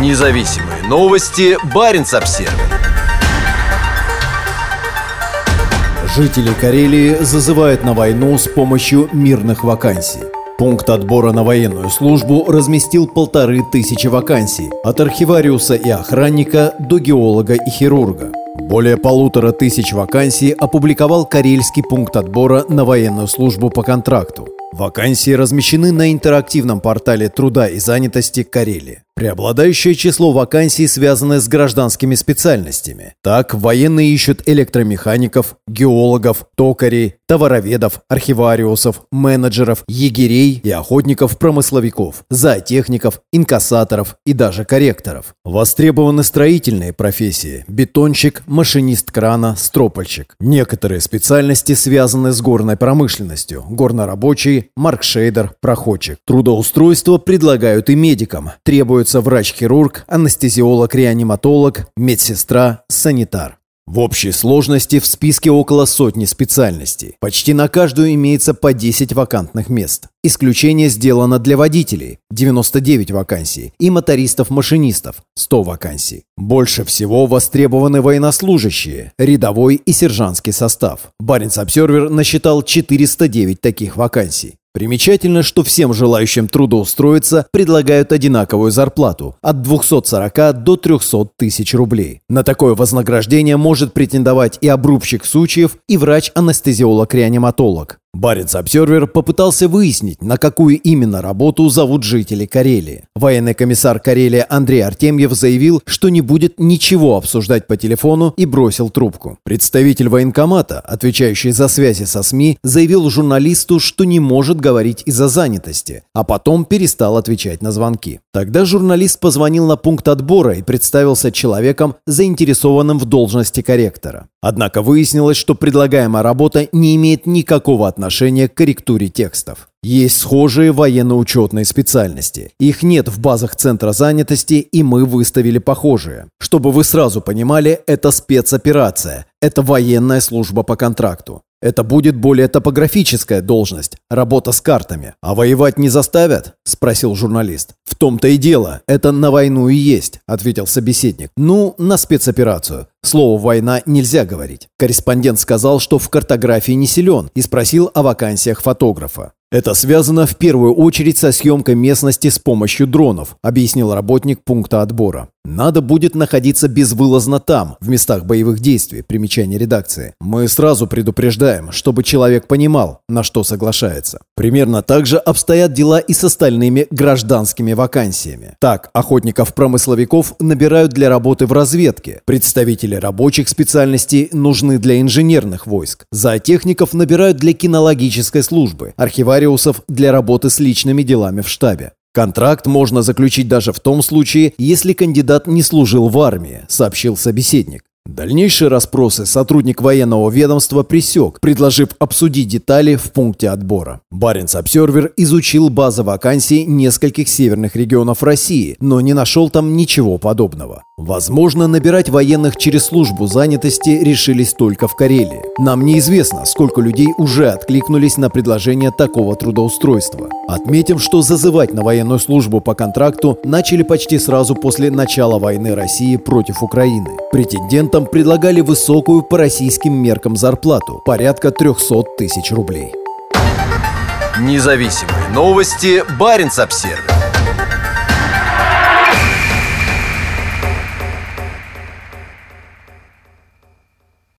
Независимые новости. Барин обсерва Жители Карелии зазывают на войну с помощью мирных вакансий. Пункт отбора на военную службу разместил полторы тысячи вакансий, от архивариуса и охранника до геолога и хирурга. Более полутора тысяч вакансий опубликовал Карельский пункт отбора на военную службу по контракту. Вакансии размещены на интерактивном портале труда и занятости Карелии. Преобладающее число вакансий связано с гражданскими специальностями. Так, военные ищут электромехаников, геологов, токарей, товароведов, архивариусов, менеджеров, егерей и охотников-промысловиков, зоотехников, инкассаторов и даже корректоров. Востребованы строительные профессии – бетонщик, машинист крана, стропольщик. Некоторые специальности связаны с горной промышленностью – горнорабочий, маркшейдер, проходчик. Трудоустройство предлагают и медикам, требуют требуется врач-хирург, анестезиолог-реаниматолог, медсестра, санитар. В общей сложности в списке около сотни специальностей. Почти на каждую имеется по 10 вакантных мест. Исключение сделано для водителей – 99 вакансий, и мотористов-машинистов – 100 вакансий. Больше всего востребованы военнослужащие, рядовой и сержантский состав. Баренц-Обсервер насчитал 409 таких вакансий. Примечательно, что всем желающим трудоустроиться предлагают одинаковую зарплату – от 240 до 300 тысяч рублей. На такое вознаграждение может претендовать и обрубщик сучьев, и врач-анестезиолог-реаниматолог. Баренц Обсервер попытался выяснить, на какую именно работу зовут жители Карелии. Военный комиссар Карелии Андрей Артемьев заявил, что не будет ничего обсуждать по телефону и бросил трубку. Представитель военкомата, отвечающий за связи со СМИ, заявил журналисту, что не может говорить из-за занятости, а потом перестал отвечать на звонки. Тогда журналист позвонил на пункт отбора и представился человеком, заинтересованным в должности корректора. Однако выяснилось, что предлагаемая работа не имеет никакого отношения к корректуре текстов. Есть схожие военно-учетные специальности. Их нет в базах Центра занятости, и мы выставили похожие. Чтобы вы сразу понимали, это спецоперация. Это военная служба по контракту. Это будет более топографическая должность, работа с картами. А воевать не заставят? Спросил журналист. В том-то и дело, это на войну и есть, ответил собеседник. Ну, на спецоперацию. Слово «война» нельзя говорить. Корреспондент сказал, что в картографии не силен и спросил о вакансиях фотографа. Это связано в первую очередь со съемкой местности с помощью дронов, объяснил работник пункта отбора. Надо будет находиться безвылазно там, в местах боевых действий, примечание редакции. Мы сразу предупреждаем, чтобы человек понимал, на что соглашается. Примерно так же обстоят дела и с остальными гражданскими вакансиями. Так, охотников-промысловиков набирают для работы в разведке. Представители рабочих специальностей нужны для инженерных войск. Зоотехников набирают для кинологической службы. Архивариусов для работы с личными делами в штабе. Контракт можно заключить даже в том случае, если кандидат не служил в армии, сообщил собеседник. Дальнейшие расспросы сотрудник военного ведомства пресек, предложив обсудить детали в пункте отбора. Баренц Обсервер изучил базы вакансий нескольких северных регионов России, но не нашел там ничего подобного. Возможно, набирать военных через службу занятости решились только в Карелии. Нам неизвестно, сколько людей уже откликнулись на предложение такого трудоустройства. Отметим, что зазывать на военную службу по контракту начали почти сразу после начала войны России против Украины. Претендентам предлагали высокую по российским меркам зарплату – порядка 300 тысяч рублей. Независимые новости. Барин обсервис